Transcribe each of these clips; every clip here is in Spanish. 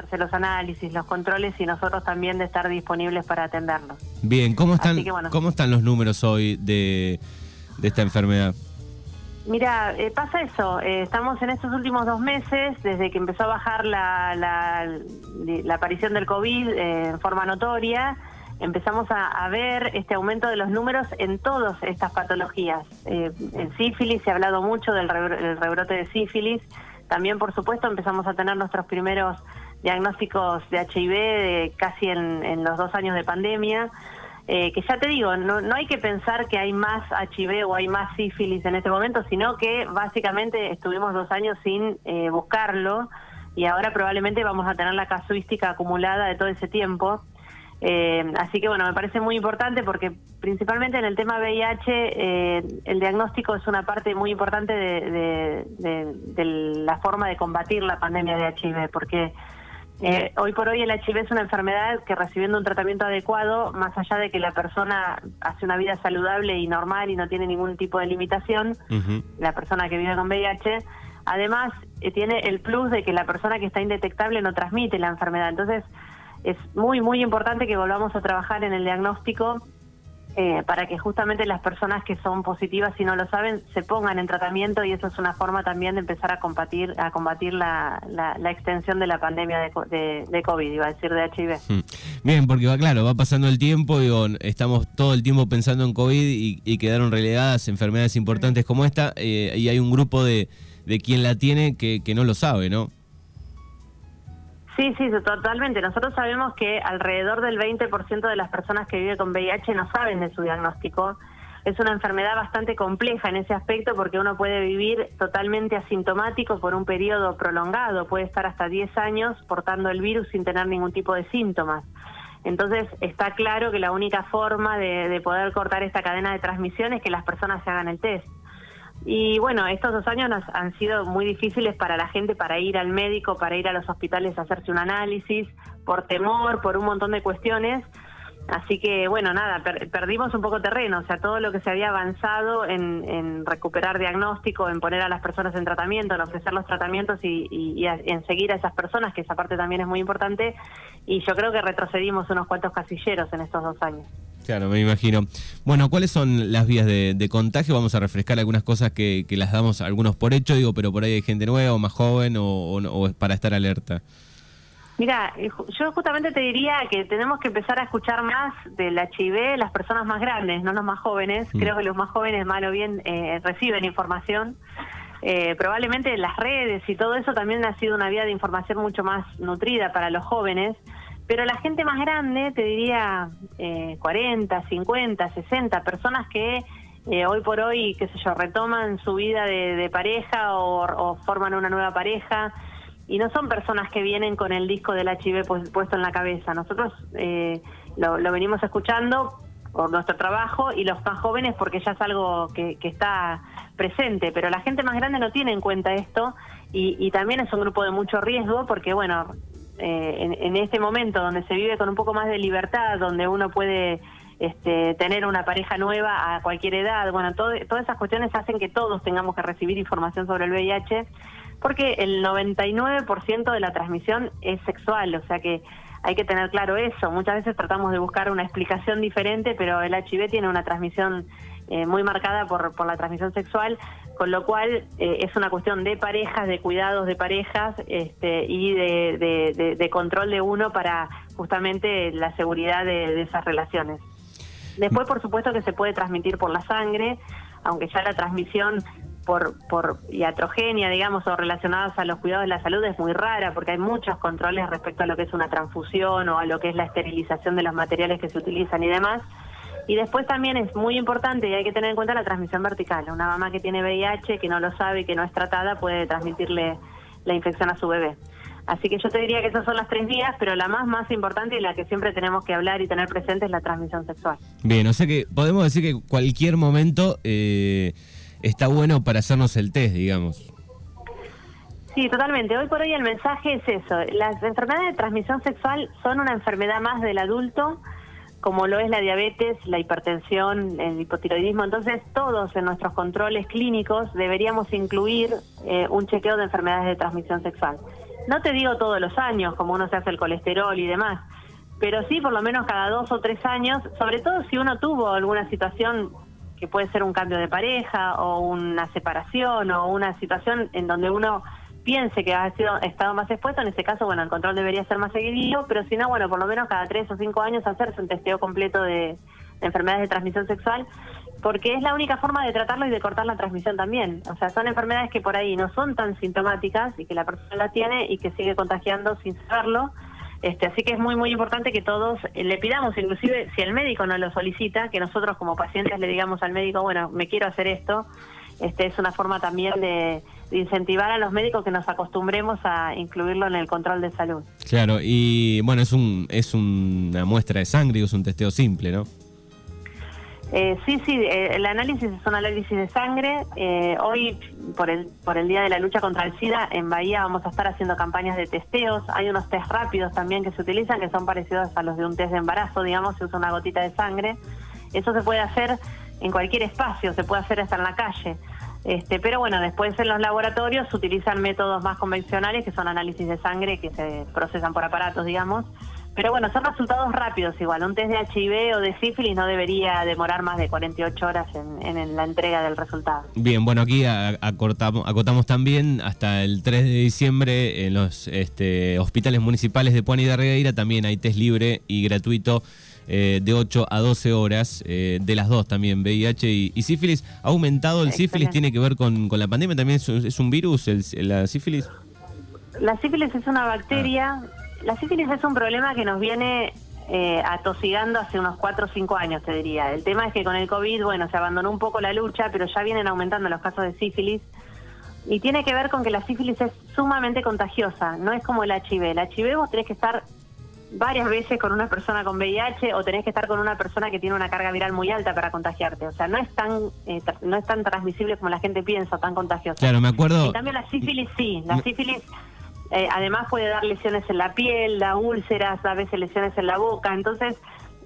hacerse los análisis, los controles y nosotros también de estar disponibles para atenderlos. Bien, ¿cómo están, ¿cómo están los números hoy de, esta enfermedad? Mira, eh, pasa eso, eh, estamos en estos últimos dos meses, desde que empezó a bajar la, la, aparición del COVID eh, en forma notoria, empezamos a, ver este aumento de los números en todas estas patologías. En sífilis se ha hablado mucho del rebrote de sífilis. También, por supuesto, empezamos a tener nuestros primeros diagnósticos de HIV casi en, los dos años de pandemia. Eh, que ya te digo, no, no hay que pensar que hay más HIV o hay más sífilis en este momento, sino que básicamente estuvimos dos años sin eh, buscarlo y ahora probablemente vamos a tener la casuística acumulada de todo ese tiempo. Eh, así que bueno, me parece muy importante porque principalmente en el tema VIH eh, el diagnóstico es una parte muy importante de, la forma de combatir la pandemia de HIV, porque eh, hoy por hoy el HIV es una enfermedad que recibiendo un tratamiento adecuado, más allá de que la persona hace una vida saludable y normal y no tiene ningún tipo de limitación, la persona que vive con VIH, además tiene el plus de que la persona que está indetectable no transmite la enfermedad. Entonces, es muy, muy importante que volvamos a trabajar en el diagnóstico eh, para que justamente las personas que son positivas y no lo saben se pongan en tratamiento y eso es una forma también de empezar a combatir a combatir la, la, extensión de la pandemia de, de, COVID, iba a decir de HIV. Hmm. Bien, porque va claro, va pasando el tiempo, digo, estamos todo el tiempo pensando en COVID y, quedaron relegadas enfermedades importantes como esta eh, y hay un grupo de, de quien la tiene que, que no lo sabe, ¿no? Sí, sí, totalmente. Nosotros sabemos que alrededor del 20% de las personas que viven con VIH no saben de su diagnóstico. Es una enfermedad bastante compleja en ese aspecto porque uno puede vivir totalmente asintomático por un periodo prolongado, puede estar hasta 10 años portando el virus sin tener ningún tipo de síntomas. Entonces está claro que la única forma de, de poder cortar esta cadena de transmisión es que las personas se hagan el test. Y bueno, estos dos años han sido muy difíciles para la gente para ir al médico, para ir a los hospitales a hacerse un análisis, por temor, por un montón de cuestiones. Así que bueno, nada, perdimos un poco terreno, o sea, todo lo que se había avanzado en, recuperar diagnóstico, en poner a las personas en tratamiento, en ofrecer los tratamientos y, en seguir a esas personas, que esa parte también es muy importante, y yo creo que retrocedimos unos cuantos casilleros en estos dos años. Claro, me imagino. Bueno, ¿cuáles son las vías de, contagio? Vamos a refrescar algunas cosas que, las damos algunos por hecho, digo, pero por ahí hay gente nueva o más joven o, o, para estar alerta. Mira, eh, yo justamente te diría que tenemos que empezar a escuchar más del HIV las personas más grandes, no los más jóvenes. Mm. Creo que los más jóvenes, mal o bien, eh, reciben información. Eh, probablemente las redes y todo eso también ha sido una vía de información mucho más nutrida para los jóvenes. Pero la gente más grande, te diría eh, 40, 50, 60 personas que eh, hoy por hoy, qué sé yo, retoman su vida de, pareja o, forman una nueva pareja. Y no son personas que vienen con el disco del HIV puesto en la cabeza. Nosotros eh, lo, venimos escuchando por nuestro trabajo y los más jóvenes porque ya es algo que, está presente, pero la gente más grande no tiene en cuenta esto y, también es un grupo de mucho riesgo porque, bueno, eh, en, este momento donde se vive con un poco más de libertad, donde uno puede este, tener una pareja nueva a cualquier edad, bueno, todas esas cuestiones hacen que todos tengamos que recibir información sobre el VIH, porque el 99% de la transmisión es sexual, o sea que hay que tener claro eso. Muchas veces tratamos de buscar una explicación diferente, pero el HIV tiene una transmisión eh, muy marcada por, por la transmisión sexual, con lo cual eh, es una cuestión de parejas, de cuidados de parejas este, y de, control de uno para justamente la seguridad de, esas relaciones. Después, por supuesto, que se puede transmitir por la sangre, aunque ya la transmisión por, por iatrogenia, digamos, o relacionadas a los cuidados de la salud es muy rara porque hay muchos controles respecto a lo que es una transfusión o a lo que es la esterilización de los materiales que se utilizan y demás. Y después también es muy importante y hay que tener en cuenta la transmisión vertical. Una mamá que tiene VIH, que no lo sabe y que no es tratada, puede transmitirle la infección a su bebé. Así que yo te diría que esas son las tres vías, pero la más más importante y la que siempre tenemos que hablar y tener presente es la transmisión sexual. Bien, o sea que podemos decir que cualquier momento eh, está bueno para hacernos el test, digamos. Sí, totalmente. Hoy por hoy el mensaje es eso. Las enfermedades de transmisión sexual son una enfermedad más del adulto como lo es la diabetes, la hipertensión, el hipotiroidismo. Entonces, todos en nuestros controles clínicos deberíamos incluir eh, un chequeo de enfermedades de transmisión sexual. no te digo todos los años, como uno se hace el colesterol y demás, pero sí por lo menos cada dos o tres años, sobre todo si uno tuvo alguna situación que puede ser un cambio de pareja o una separación o una situación en donde uno piense que ha sido estado más expuesto, en ese caso, bueno, el control debería ser más seguido, pero si no, bueno, por lo menos cada tres o cinco años hacerse un testeo completo de, enfermedades de transmisión sexual, porque es la única forma de tratarlo y de cortar la transmisión también. O sea, son enfermedades que por ahí no son tan sintomáticas y que la persona la tiene y que sigue contagiando sin saberlo. Este, así que es muy, muy importante que todos le pidamos, inclusive si el médico no lo solicita, que nosotros como pacientes le digamos al médico, bueno, me quiero hacer esto. Este, es una forma también de, incentivar a los médicos que nos acostumbremos a incluirlo en el control de salud. Claro, y bueno, es, un, es una muestra de sangre, es un testeo simple, ¿no? Eh, sí, sí, eh, el análisis es un análisis de sangre. Eh, hoy, por el, por el Día de la Lucha contra el SIDA, en Bahía vamos a estar haciendo campañas de testeos. Hay unos test rápidos también que se utilizan, que son parecidos a los de un test de embarazo, digamos, se usa una gotita de sangre. Eso se puede hacer en cualquier espacio, se puede hacer hasta en la calle. Este, pero bueno, después en los laboratorios se utilizan métodos más convencionales, que son análisis de sangre, que se procesan por aparatos, digamos. Pero bueno, son resultados rápidos igual. Un test de HIV o de sífilis no debería demorar más de 48 horas en, la entrega del resultado. Bien, bueno, aquí acortamos, acotamos también hasta el 3 de diciembre en los este, hospitales municipales de Puan y de Regueira también hay test libre y gratuito eh, de 8 a 12 horas, eh, de las dos también, VIH y, sífilis. ¿Ha aumentado el sífilis? ¿Tiene que ver con, la pandemia? ¿También es, un virus el, la sífilis? La sífilis es una bacteria. Ah. La sífilis es un problema que nos viene eh, atosigando hace unos 4 o 5 años, te diría. El tema es que con el COVID, bueno, se abandonó un poco la lucha, pero ya vienen aumentando los casos de sífilis. Y tiene que ver con que la sífilis es sumamente contagiosa, no es como el HIV. El HIV vos tenés que estar varias veces con una persona con VIH o tenés que estar con una persona que tiene una carga viral muy alta para contagiarte. O sea, no es tan eh, no es tan transmisible como la gente piensa, tan contagiosa. Claro, me acuerdo. En cambio, la sífilis sí. La sífilis eh, además puede dar lesiones en la piel, da úlceras, a veces lesiones en la boca. Entonces,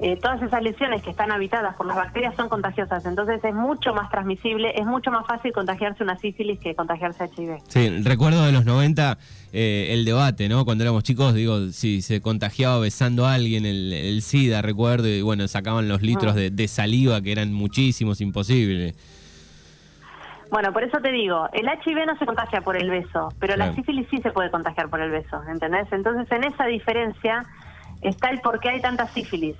eh, todas esas lesiones que están habitadas por las bacterias son contagiosas, entonces es mucho más transmisible, es mucho más fácil contagiarse una sífilis que contagiarse HIV. Sí, recuerdo de los 90 eh, el debate, ¿no? Cuando éramos chicos, digo, si se contagiaba besando a alguien el, SIDA, recuerdo, y bueno, sacaban los litros de, saliva que eran muchísimos, imposibles. Bueno, por eso te digo, el HIV no se contagia por el beso, pero la sífilis sí se puede contagiar por el beso, ¿entendés? Entonces en esa diferencia está el por qué hay tanta sífilis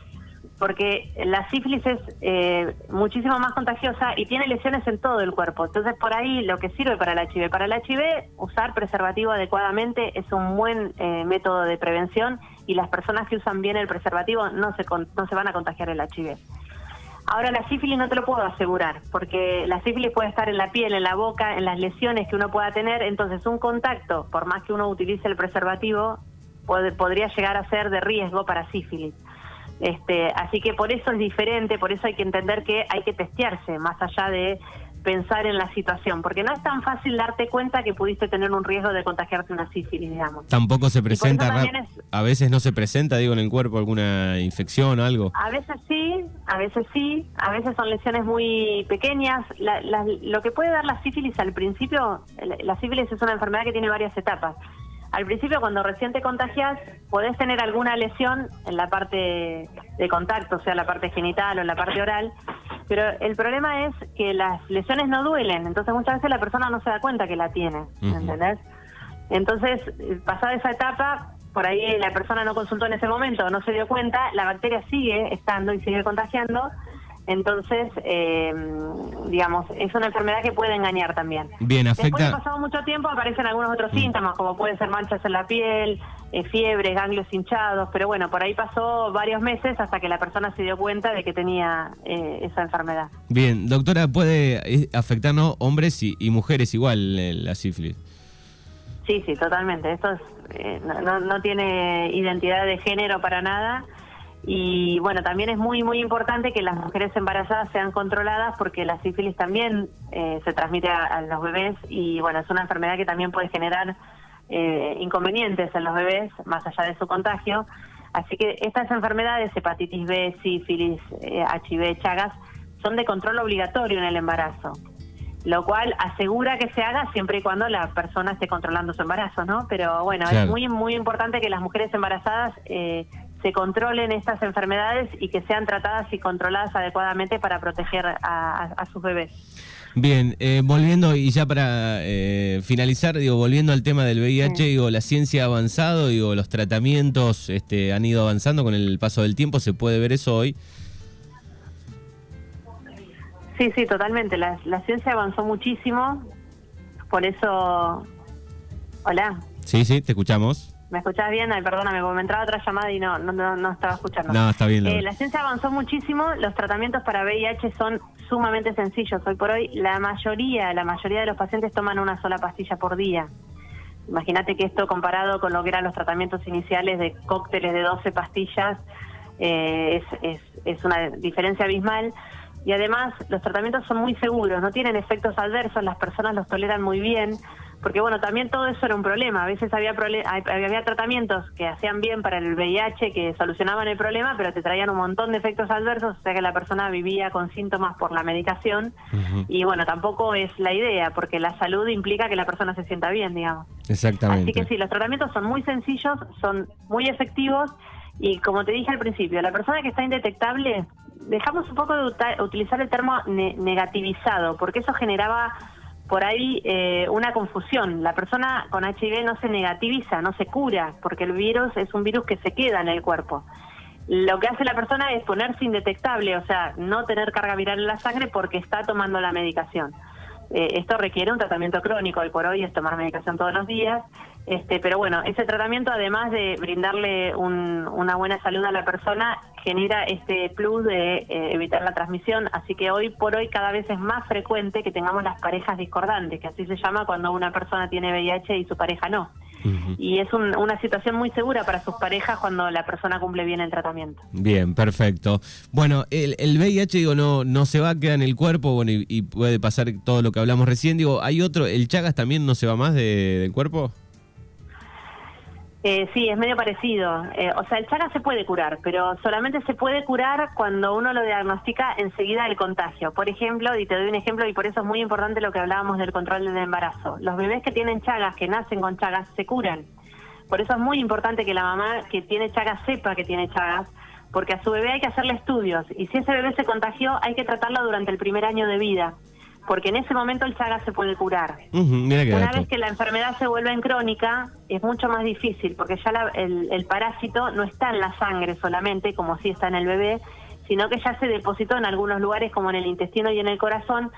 porque la sífilis es eh, muchísimo más contagiosa y tiene lesiones en todo el cuerpo. Entonces, por ahí lo que sirve para el HIV. Para el HIV, usar preservativo adecuadamente es un buen eh, método de prevención y las personas que usan bien el preservativo no se, no se van a contagiar el HIV. Ahora, la sífilis no te lo puedo asegurar, porque la sífilis puede estar en la piel, en la boca, en las lesiones que uno pueda tener. Entonces, un contacto, por más que uno utilice el preservativo, puede, podría llegar a ser de riesgo para sífilis. Este, así que por eso es diferente, por eso hay que entender que hay que testearse más allá de pensar en la situación, porque no es tan fácil darte cuenta que pudiste tener un riesgo de contagiarte una sífilis, digamos. Tampoco se presenta, a veces no se presenta, digo, en el cuerpo alguna infección o algo. A veces sí, a veces sí, a veces son lesiones muy pequeñas. lo que puede dar la sífilis al principio, la sífilis es una enfermedad que tiene varias etapas. Al principio, cuando recién te contagias, podés tener alguna lesión en la parte de contacto, o sea, la parte genital o en la parte oral, pero el problema es que las lesiones no duelen, entonces muchas veces la persona no se da cuenta que la tiene, ¿entendés? Entonces, pasada esa etapa, por ahí la persona no consultó en ese momento, no se dio cuenta, la bacteria sigue estando y sigue contagiando, entonces, eh, digamos, es una enfermedad que puede engañar también. Bien, afecta. Después de pasado mucho tiempo aparecen algunos otros mm. síntomas, como pueden ser manchas en la piel, eh, fiebre, ganglios hinchados, pero bueno, por ahí pasó varios meses hasta que la persona se dio cuenta de que tenía eh, esa enfermedad. Bien, doctora, ¿puede afectarnos hombres y, mujeres igual la sífilis? Sí, sí, totalmente. Esto no, no tiene identidad de género para nada y bueno, también es muy, muy importante que las mujeres embarazadas sean controladas porque la sífilis también eh, se transmite a, los bebés y bueno, es una enfermedad que también puede generar eh, inconvenientes en los bebés más allá de su contagio. Así que estas enfermedades, hepatitis B, sífilis, HIV, eh, Chagas, son de control obligatorio en el embarazo. lo cual asegura que se haga siempre y cuando la persona esté controlando su embarazo, ¿no? Pero bueno, es muy muy importante que las mujeres embarazadas eh, se controlen estas enfermedades y que sean tratadas y controladas adecuadamente para proteger a, sus bebés. Bien, eh, volviendo y ya para eh, finalizar, digo, volviendo al tema del VIH, digo, la ciencia ha avanzado, digo, los tratamientos este, han ido avanzando con el paso del tiempo, ¿se puede ver eso hoy? Sí, sí, totalmente. La, ciencia avanzó muchísimo. Por eso. Hola. Sí, sí, te escuchamos. ¿Me escuchás bien? Ay, perdóname, me entraba otra llamada y no, no, no, estaba escuchando. No, está bien. Eh, la ciencia avanzó muchísimo. Los tratamientos para VIH son sumamente sencillos. Hoy por hoy, la mayoría, la mayoría de los pacientes toman una sola pastilla por día. Imagínate que esto comparado con lo que eran los tratamientos iniciales de cócteles de 12 pastillas, eh, es, es, es una diferencia abismal y además los tratamientos son muy seguros, no tienen efectos adversos, las personas los toleran muy bien, porque bueno, también todo eso era un problema, a veces había, había tratamientos que hacían bien para el VIH, que solucionaban el problema, pero te traían un montón de efectos adversos, o sea que la persona vivía con síntomas por la medicación, y bueno, tampoco es la idea, porque la salud implica que la persona se sienta bien, digamos. Exactamente. Así que sí, los tratamientos son muy sencillos, son muy efectivos, y como te dije al principio, la persona que está indetectable dejamos un poco de utilizar el término negativizado, porque eso generaba por ahí eh, una confusión. La persona con HIV no se negativiza, no se cura, porque el virus es un virus que se queda en el cuerpo. Lo que hace la persona es ponerse indetectable, o sea, no tener carga viral en la sangre porque está tomando la medicación. Eh, esto requiere un tratamiento crónico, hoy por hoy es tomar medicación todos los días, este, pero bueno, ese tratamiento además de brindarle una buena salud a la persona, genera este plus de eh, evitar la transmisión, así que hoy por hoy cada vez es más frecuente que tengamos las parejas discordantes, que así se llama cuando una persona tiene VIH y su pareja no. Y es una situación muy segura para sus parejas cuando la persona cumple bien el tratamiento. Bien, perfecto. Bueno, el, el VIH, digo, no, no se va, queda en el cuerpo, bueno, y, puede pasar todo lo que hablamos recién. Digo, ¿hay otro, el Chagas también no se va más del cuerpo? Eh, sí, es medio parecido. Eh, o sea, el Chagas se puede curar, pero solamente se puede curar cuando uno lo diagnostica enseguida el contagio. Por ejemplo, y te doy un ejemplo, y por eso es muy importante lo que hablábamos del control del embarazo. Los bebés que tienen Chagas, que nacen con Chagas, se curan. Por eso es muy importante que la mamá que tiene Chagas sepa que tiene Chagas, porque a su bebé hay que hacerle estudios. Y si ese bebé se contagió, hay que tratarlo durante el primer año de vida porque en ese momento el Chagas se puede curar. Una vez que la enfermedad se vuelve en crónica, es mucho más difícil, porque ya el, parásito no está en la sangre solamente, como si está en el bebé, sino que ya se depositó en algunos lugares, como en el intestino y en el corazón.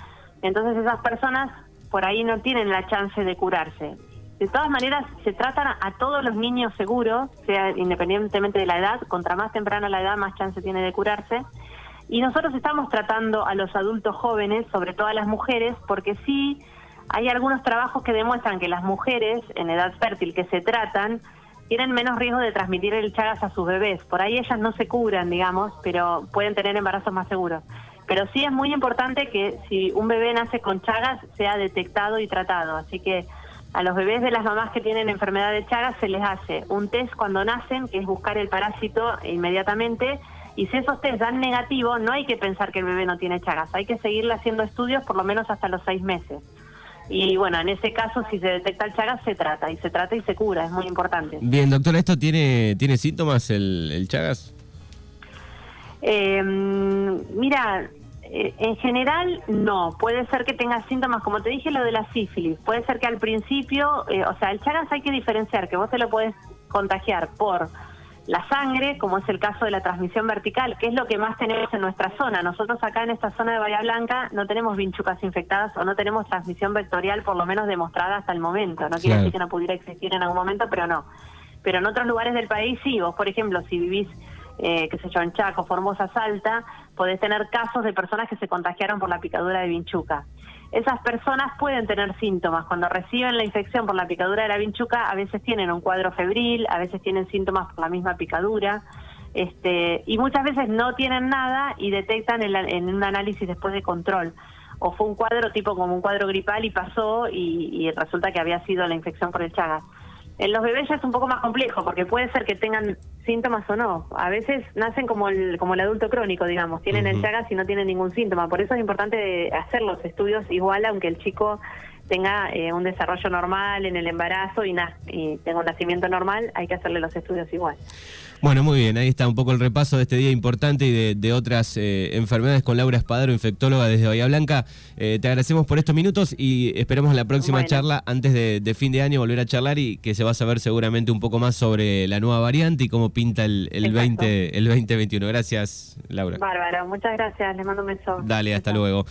Entonces esas personas por ahí no tienen la chance de curarse. De todas maneras, se tratan a todos los niños seguros, sea independientemente de la edad, contra más temprana la edad, más chance tiene de curarse. Y nosotros estamos tratando a los adultos jóvenes, sobre todo a las mujeres, porque sí hay algunos trabajos que demuestran que las mujeres en edad fértil que se tratan tienen menos riesgo de transmitir el Chagas a sus bebés. Por ahí ellas no se curan, digamos, pero pueden tener embarazos más seguros. Pero sí es muy importante que si un bebé nace con Chagas sea detectado y tratado. Así que a los bebés de las mamás que tienen enfermedad de Chagas se les hace un test cuando nacen, que es buscar el parásito inmediatamente y si esos test dan negativo, no hay que pensar que el bebé no tiene Chagas, hay que seguirle haciendo estudios por lo menos hasta los seis meses. Y bueno, en ese caso, si se detecta el Chagas, se trata, y se trata y se cura, es muy importante. Bien, doctora, ¿esto tiene, tiene síntomas el, Chagas? Em, mira, eh, en general no, puede ser que tenga síntomas, como te dije, lo de la sífilis, puede ser que al principio, eh, o sea, el Chagas hay que diferenciar, que vos te lo puedes contagiar por la sangre, como es el caso de la transmisión vertical, que es lo que más tenemos en nuestra zona. Nosotros acá en esta zona de Bahía Blanca no tenemos vinchucas infectadas o no tenemos transmisión vectorial por lo menos demostrada hasta el momento. No quiere decir que no pudiera existir en algún momento, pero no. Pero en otros lugares del país sí. Vos, por ejemplo, si vivís, eh, qué sé yo, en Chaco, Formosa, Salta, podés tener casos de personas que se contagiaron por la picadura de vinchuca esas personas pueden tener síntomas. Cuando reciben la infección por la picadura de la vinchuca, a veces tienen un cuadro febril, a veces tienen síntomas por la misma picadura, este, y muchas veces no tienen nada y detectan en, un análisis después de control. O fue un cuadro tipo como un cuadro gripal y pasó y, resulta que había sido la infección por el Chagas. En los bebés ya es un poco más complejo porque puede ser que tengan síntomas o no. A veces nacen como el, como el adulto crónico, digamos, tienen el Chagas y no tienen ningún síntoma. Por eso es importante hacer los estudios igual aunque el chico tenga eh, un desarrollo normal en el embarazo y, y tenga un nacimiento normal, hay que hacerle los estudios igual. Bueno, muy bien, ahí está un poco el repaso de este día importante y de, otras eh, enfermedades con Laura Espadaro, infectóloga desde Bahía Blanca. Eh, te agradecemos por estos minutos y esperemos la próxima charla antes de, fin de año volver a charlar y que se va a saber seguramente un poco más sobre la nueva variante y cómo pinta el, el 20, el 2021. Gracias, Laura. Bárbaro, muchas gracias, les mando un beso. Dale, hasta luego.